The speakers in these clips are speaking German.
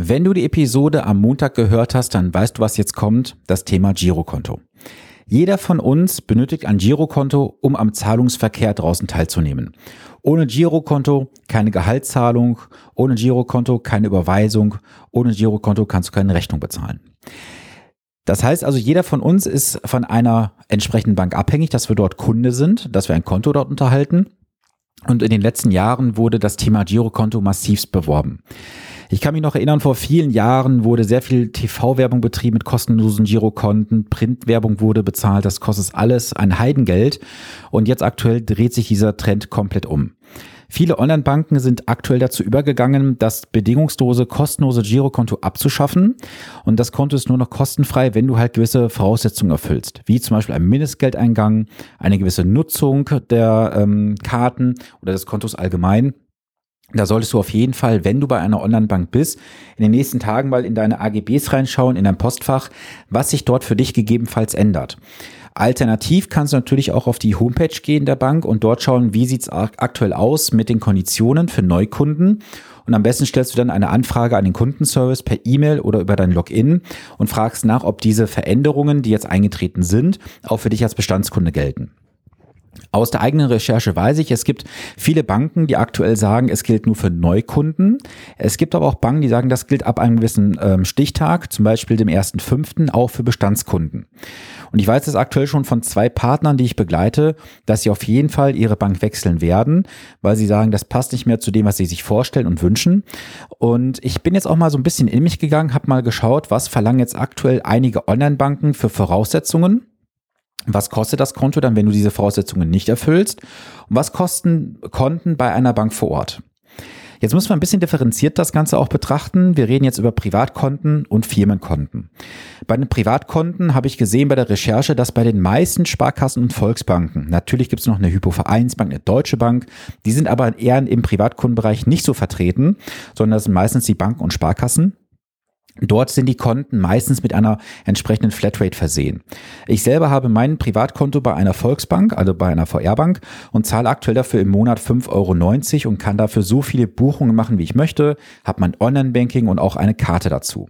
Wenn du die Episode am Montag gehört hast, dann weißt du, was jetzt kommt, das Thema Girokonto. Jeder von uns benötigt ein Girokonto, um am Zahlungsverkehr draußen teilzunehmen. Ohne Girokonto keine Gehaltszahlung, ohne Girokonto keine Überweisung, ohne Girokonto kannst du keine Rechnung bezahlen. Das heißt also, jeder von uns ist von einer entsprechenden Bank abhängig, dass wir dort Kunde sind, dass wir ein Konto dort unterhalten. Und in den letzten Jahren wurde das Thema Girokonto massivst beworben. Ich kann mich noch erinnern, vor vielen Jahren wurde sehr viel TV-Werbung betrieben mit kostenlosen Girokonten, Printwerbung wurde bezahlt, das kostet alles ein Heidengeld. Und jetzt aktuell dreht sich dieser Trend komplett um. Viele Online-Banken sind aktuell dazu übergegangen, das bedingungslose, kostenlose Girokonto abzuschaffen. Und das Konto ist nur noch kostenfrei, wenn du halt gewisse Voraussetzungen erfüllst, wie zum Beispiel ein Mindestgeldeingang, eine gewisse Nutzung der ähm, Karten oder des Kontos allgemein. Da solltest du auf jeden Fall, wenn du bei einer Online-Bank bist, in den nächsten Tagen mal in deine AGBs reinschauen, in dein Postfach, was sich dort für dich gegebenenfalls ändert. Alternativ kannst du natürlich auch auf die Homepage gehen der Bank und dort schauen, wie sieht's aktuell aus mit den Konditionen für Neukunden. Und am besten stellst du dann eine Anfrage an den Kundenservice per E-Mail oder über dein Login und fragst nach, ob diese Veränderungen, die jetzt eingetreten sind, auch für dich als Bestandskunde gelten. Aus der eigenen Recherche weiß ich, es gibt viele Banken, die aktuell sagen, es gilt nur für Neukunden. Es gibt aber auch Banken, die sagen, das gilt ab einem gewissen ähm, Stichtag, zum Beispiel dem 1.5., auch für Bestandskunden. Und ich weiß es aktuell schon von zwei Partnern, die ich begleite, dass sie auf jeden Fall ihre Bank wechseln werden, weil sie sagen, das passt nicht mehr zu dem, was sie sich vorstellen und wünschen. Und ich bin jetzt auch mal so ein bisschen in mich gegangen, habe mal geschaut, was verlangen jetzt aktuell einige Online-Banken für Voraussetzungen was kostet das Konto dann, wenn du diese Voraussetzungen nicht erfüllst? Und was kosten Konten bei einer Bank vor Ort? Jetzt muss man ein bisschen differenziert das Ganze auch betrachten. Wir reden jetzt über Privatkonten und Firmenkonten. Bei den Privatkonten habe ich gesehen bei der Recherche, dass bei den meisten Sparkassen und Volksbanken, natürlich gibt es noch eine Hypovereinsbank, eine Deutsche Bank, die sind aber eher im Privatkundenbereich nicht so vertreten, sondern das sind meistens die Banken und Sparkassen. Dort sind die Konten meistens mit einer entsprechenden Flatrate versehen. Ich selber habe mein Privatkonto bei einer Volksbank, also bei einer VR-Bank und zahle aktuell dafür im Monat 5,90 Euro und kann dafür so viele Buchungen machen, wie ich möchte, habe mein Online-Banking und auch eine Karte dazu.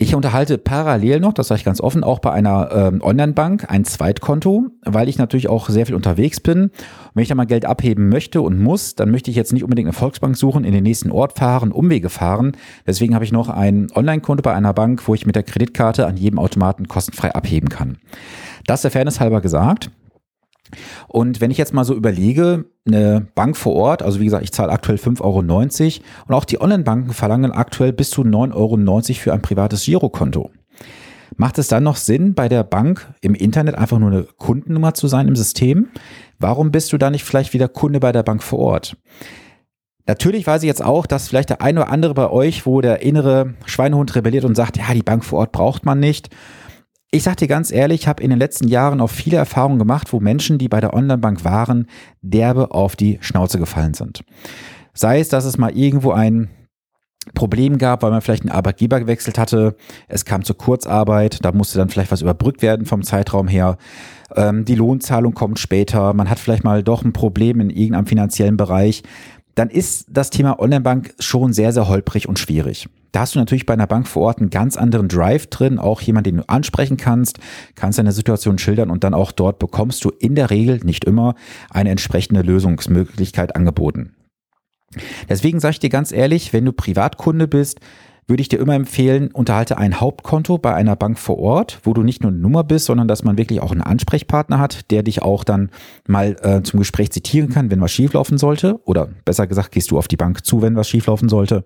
Ich unterhalte parallel noch, das sage ich ganz offen, auch bei einer ähm, Online-Bank ein Zweitkonto, weil ich natürlich auch sehr viel unterwegs bin. Und wenn ich da mal Geld abheben möchte und muss, dann möchte ich jetzt nicht unbedingt eine Volksbank suchen, in den nächsten Ort fahren, Umwege fahren. Deswegen habe ich noch ein Online-Konto bei einer Bank, wo ich mit der Kreditkarte an jedem Automaten kostenfrei abheben kann. Das der Fairness halber gesagt. Und wenn ich jetzt mal so überlege, eine Bank vor Ort, also wie gesagt, ich zahle aktuell 5,90 Euro und auch die Online-Banken verlangen aktuell bis zu 9,90 Euro für ein privates Girokonto. Macht es dann noch Sinn, bei der Bank im Internet einfach nur eine Kundennummer zu sein im System? Warum bist du da nicht vielleicht wieder Kunde bei der Bank vor Ort? Natürlich weiß ich jetzt auch, dass vielleicht der eine oder andere bei euch, wo der innere Schweinehund rebelliert und sagt, ja, die Bank vor Ort braucht man nicht. Ich sag dir ganz ehrlich, ich habe in den letzten Jahren auch viele Erfahrungen gemacht, wo Menschen, die bei der Onlinebank waren, derbe auf die Schnauze gefallen sind. Sei es, dass es mal irgendwo ein Problem gab, weil man vielleicht einen Arbeitgeber gewechselt hatte, es kam zur Kurzarbeit, da musste dann vielleicht was überbrückt werden vom Zeitraum her. Ähm, die Lohnzahlung kommt später, man hat vielleicht mal doch ein Problem in irgendeinem finanziellen Bereich dann ist das Thema Onlinebank schon sehr, sehr holprig und schwierig. Da hast du natürlich bei einer Bank vor Ort einen ganz anderen Drive drin, auch jemand, den du ansprechen kannst, kannst deine Situation schildern und dann auch dort bekommst du in der Regel, nicht immer, eine entsprechende Lösungsmöglichkeit angeboten. Deswegen sage ich dir ganz ehrlich, wenn du Privatkunde bist, würde ich dir immer empfehlen, unterhalte ein Hauptkonto bei einer Bank vor Ort, wo du nicht nur eine Nummer bist, sondern dass man wirklich auch einen Ansprechpartner hat, der dich auch dann mal äh, zum Gespräch zitieren kann, wenn was schieflaufen sollte. Oder besser gesagt, gehst du auf die Bank zu, wenn was schieflaufen sollte.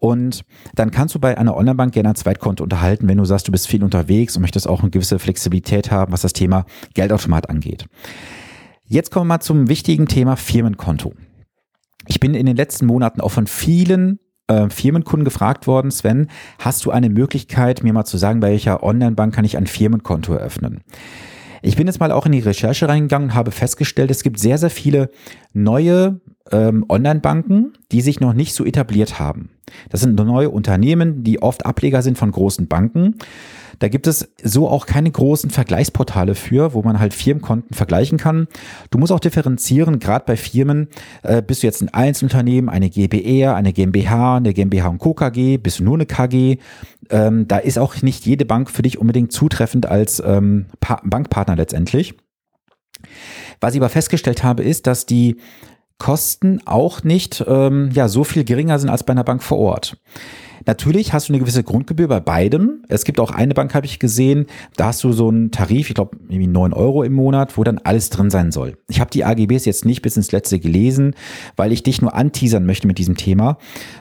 Und dann kannst du bei einer Online-Bank gerne ein Zweitkonto unterhalten, wenn du sagst, du bist viel unterwegs und möchtest auch eine gewisse Flexibilität haben, was das Thema Geldautomat angeht. Jetzt kommen wir mal zum wichtigen Thema Firmenkonto. Ich bin in den letzten Monaten auch von vielen äh, Firmenkunden gefragt worden, Sven, hast du eine Möglichkeit, mir mal zu sagen, bei welcher Online-Bank kann ich ein Firmenkonto eröffnen? Ich bin jetzt mal auch in die Recherche reingegangen und habe festgestellt, es gibt sehr, sehr viele neue ähm, Online-Banken, die sich noch nicht so etabliert haben. Das sind neue Unternehmen, die oft Ableger sind von großen Banken. Da gibt es so auch keine großen Vergleichsportale für, wo man halt Firmenkonten vergleichen kann. Du musst auch differenzieren, gerade bei Firmen, äh, bist du jetzt ein Einzelunternehmen, eine GbR, eine GmbH, eine GmbH und Co. KG, bist du nur eine KG. Ähm, da ist auch nicht jede Bank für dich unbedingt zutreffend als ähm, Bankpartner letztendlich. Was ich aber festgestellt habe, ist, dass die Kosten auch nicht ähm, ja, so viel geringer sind als bei einer Bank vor Ort. Natürlich hast du eine gewisse Grundgebühr bei beidem. Es gibt auch eine Bank, habe ich gesehen, da hast du so einen Tarif, ich glaube irgendwie neun Euro im Monat, wo dann alles drin sein soll. Ich habe die AGBs jetzt nicht bis ins letzte gelesen, weil ich dich nur anteasern möchte mit diesem Thema,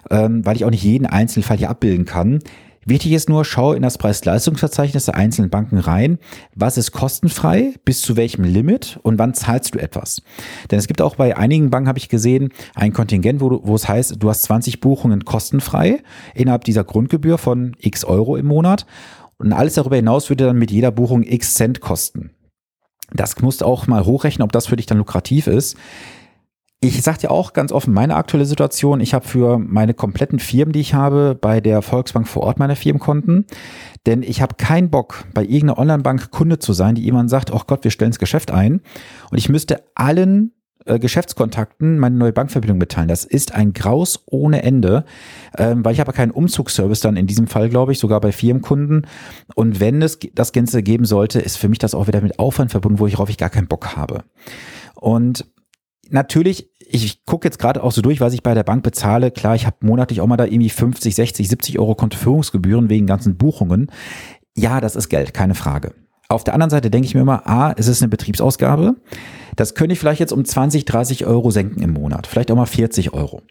ähm, weil ich auch nicht jeden Einzelfall hier abbilden kann. Wichtig ist nur, schau in das Preis-Leistungsverzeichnis der einzelnen Banken rein. Was ist kostenfrei? Bis zu welchem Limit? Und wann zahlst du etwas? Denn es gibt auch bei einigen Banken, habe ich gesehen, ein Kontingent, wo, du, wo es heißt, du hast 20 Buchungen kostenfrei innerhalb dieser Grundgebühr von x Euro im Monat. Und alles darüber hinaus würde dann mit jeder Buchung x Cent kosten. Das musst du auch mal hochrechnen, ob das für dich dann lukrativ ist. Ich sag dir auch ganz offen meine aktuelle Situation. Ich habe für meine kompletten Firmen, die ich habe, bei der Volksbank vor Ort meine Firmenkonten. Denn ich habe keinen Bock, bei irgendeiner Online-Bank Kunde zu sein, die jemand sagt, oh Gott, wir stellen das Geschäft ein. Und ich müsste allen äh, Geschäftskontakten meine neue Bankverbindung mitteilen. Das ist ein Graus ohne Ende, ähm, weil ich habe keinen Umzugsservice dann in diesem Fall, glaube ich, sogar bei Firmenkunden. Und wenn es das Ganze geben sollte, ist für mich das auch wieder mit Aufwand verbunden, wo ich, worauf ich gar keinen Bock habe. Und natürlich, ich gucke jetzt gerade auch so durch, was ich bei der Bank bezahle. Klar, ich habe monatlich auch mal da irgendwie 50, 60, 70 Euro Kontoführungsgebühren wegen ganzen Buchungen. Ja, das ist Geld, keine Frage. Auf der anderen Seite denke ich mir immer, A, es ist eine Betriebsausgabe. Das könnte ich vielleicht jetzt um 20, 30 Euro senken im Monat. Vielleicht auch mal 40 Euro.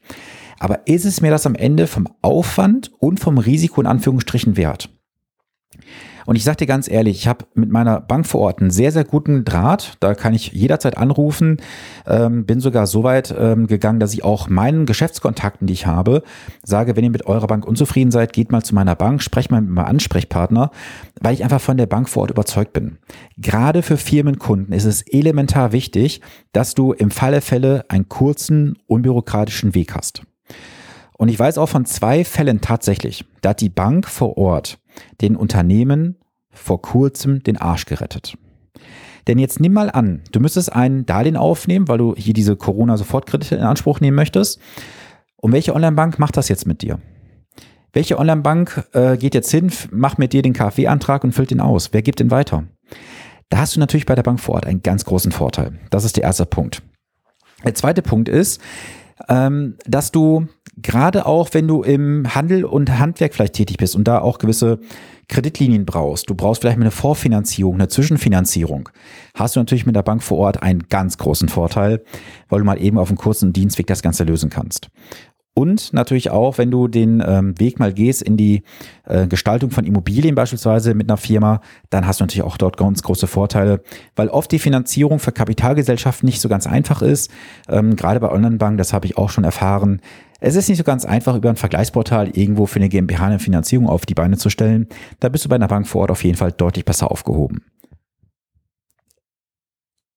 Aber ist es mir das am Ende vom Aufwand und vom Risiko in Anführungsstrichen wert? Und ich sage dir ganz ehrlich, ich habe mit meiner Bank vor Ort einen sehr, sehr guten Draht. Da kann ich jederzeit anrufen. Ähm, bin sogar so weit ähm, gegangen, dass ich auch meinen Geschäftskontakten, die ich habe, sage, wenn ihr mit eurer Bank unzufrieden seid, geht mal zu meiner Bank, sprecht mal mit meinem Ansprechpartner, weil ich einfach von der Bank vor Ort überzeugt bin. Gerade für Firmenkunden ist es elementar wichtig, dass du im Falle Fälle einen kurzen, unbürokratischen Weg hast. Und ich weiß auch von zwei Fällen tatsächlich, da hat die Bank vor Ort den Unternehmen vor kurzem den Arsch gerettet. Denn jetzt nimm mal an, du müsstest ein Darlehen aufnehmen, weil du hier diese Corona-Sofortkredite in Anspruch nehmen möchtest. Und welche Online-Bank macht das jetzt mit dir? Welche Online-Bank äh, geht jetzt hin, macht mit dir den KfW-Antrag und füllt den aus? Wer gibt den weiter? Da hast du natürlich bei der Bank vor Ort einen ganz großen Vorteil. Das ist der erste Punkt. Der zweite Punkt ist, ähm, dass du gerade auch, wenn du im Handel und Handwerk vielleicht tätig bist und da auch gewisse Kreditlinien brauchst, du brauchst vielleicht eine Vorfinanzierung, eine Zwischenfinanzierung, hast du natürlich mit der Bank vor Ort einen ganz großen Vorteil, weil du mal eben auf einem kurzen Dienstweg das Ganze lösen kannst. Und natürlich auch, wenn du den ähm, Weg mal gehst in die äh, Gestaltung von Immobilien beispielsweise mit einer Firma, dann hast du natürlich auch dort ganz große Vorteile, weil oft die Finanzierung für Kapitalgesellschaften nicht so ganz einfach ist. Ähm, gerade bei Online-Banken, das habe ich auch schon erfahren. Es ist nicht so ganz einfach, über ein Vergleichsportal irgendwo für eine GmbH eine Finanzierung auf die Beine zu stellen. Da bist du bei einer Bank vor Ort auf jeden Fall deutlich besser aufgehoben.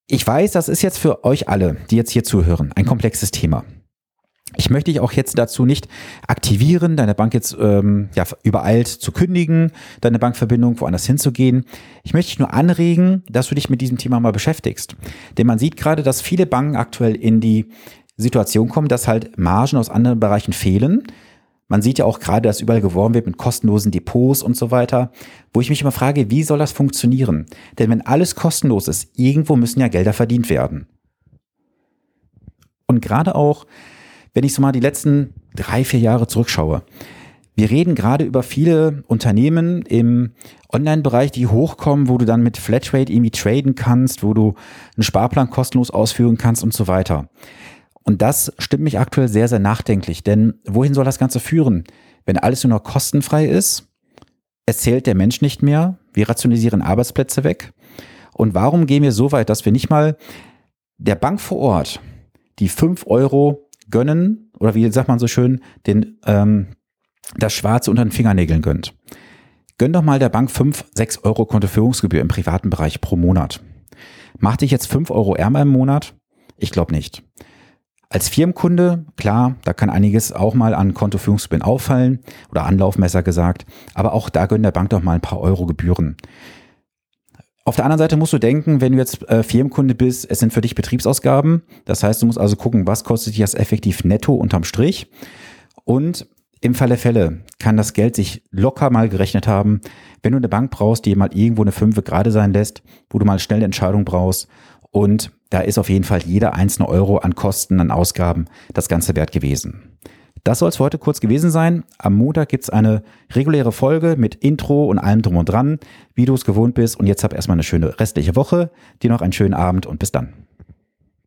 Ich weiß, das ist jetzt für euch alle, die jetzt hier zuhören, ein komplexes Thema. Ich möchte dich auch jetzt dazu nicht aktivieren, deine Bank jetzt ähm, ja, übereilt zu kündigen, deine Bankverbindung woanders hinzugehen. Ich möchte dich nur anregen, dass du dich mit diesem Thema mal beschäftigst. Denn man sieht gerade, dass viele Banken aktuell in die Situation kommen, dass halt Margen aus anderen Bereichen fehlen. Man sieht ja auch gerade, dass überall geworben wird mit kostenlosen Depots und so weiter, wo ich mich immer frage, wie soll das funktionieren? Denn wenn alles kostenlos ist, irgendwo müssen ja Gelder verdient werden. Und gerade auch wenn ich so mal die letzten drei, vier Jahre zurückschaue, wir reden gerade über viele Unternehmen im Online-Bereich, die hochkommen, wo du dann mit Flatrate irgendwie traden kannst, wo du einen Sparplan kostenlos ausführen kannst und so weiter. Und das stimmt mich aktuell sehr, sehr nachdenklich, denn wohin soll das Ganze führen? Wenn alles nur noch kostenfrei ist, es zählt der Mensch nicht mehr, wir rationalisieren Arbeitsplätze weg. Und warum gehen wir so weit, dass wir nicht mal der Bank vor Ort die fünf Euro gönnen, oder wie sagt man so schön, den, ähm, das Schwarze unter den Fingernägeln gönnt. Gönn doch mal der Bank 5, 6 Euro Kontoführungsgebühr im privaten Bereich pro Monat. Macht dich jetzt fünf Euro ärmer im Monat? Ich glaube nicht. Als Firmenkunde, klar, da kann einiges auch mal an Kontoführungsgebühren auffallen oder Anlaufmesser gesagt, aber auch da gönnen der Bank doch mal ein paar Euro Gebühren. Auf der anderen Seite musst du denken, wenn du jetzt äh, Firmenkunde bist, es sind für dich Betriebsausgaben. Das heißt, du musst also gucken, was kostet dich das effektiv netto unterm Strich. Und im Falle Fälle kann das Geld sich locker mal gerechnet haben, wenn du eine Bank brauchst, die mal irgendwo eine Fünfe gerade sein lässt, wo du mal schnell eine Entscheidung brauchst. Und da ist auf jeden Fall jeder einzelne Euro an Kosten, an Ausgaben das Ganze wert gewesen. Das soll es für heute kurz gewesen sein. Am Montag gibt's eine reguläre Folge mit Intro und allem drum und dran, wie du es gewohnt bist. Und jetzt hab erstmal eine schöne restliche Woche. Dir noch einen schönen Abend und bis dann.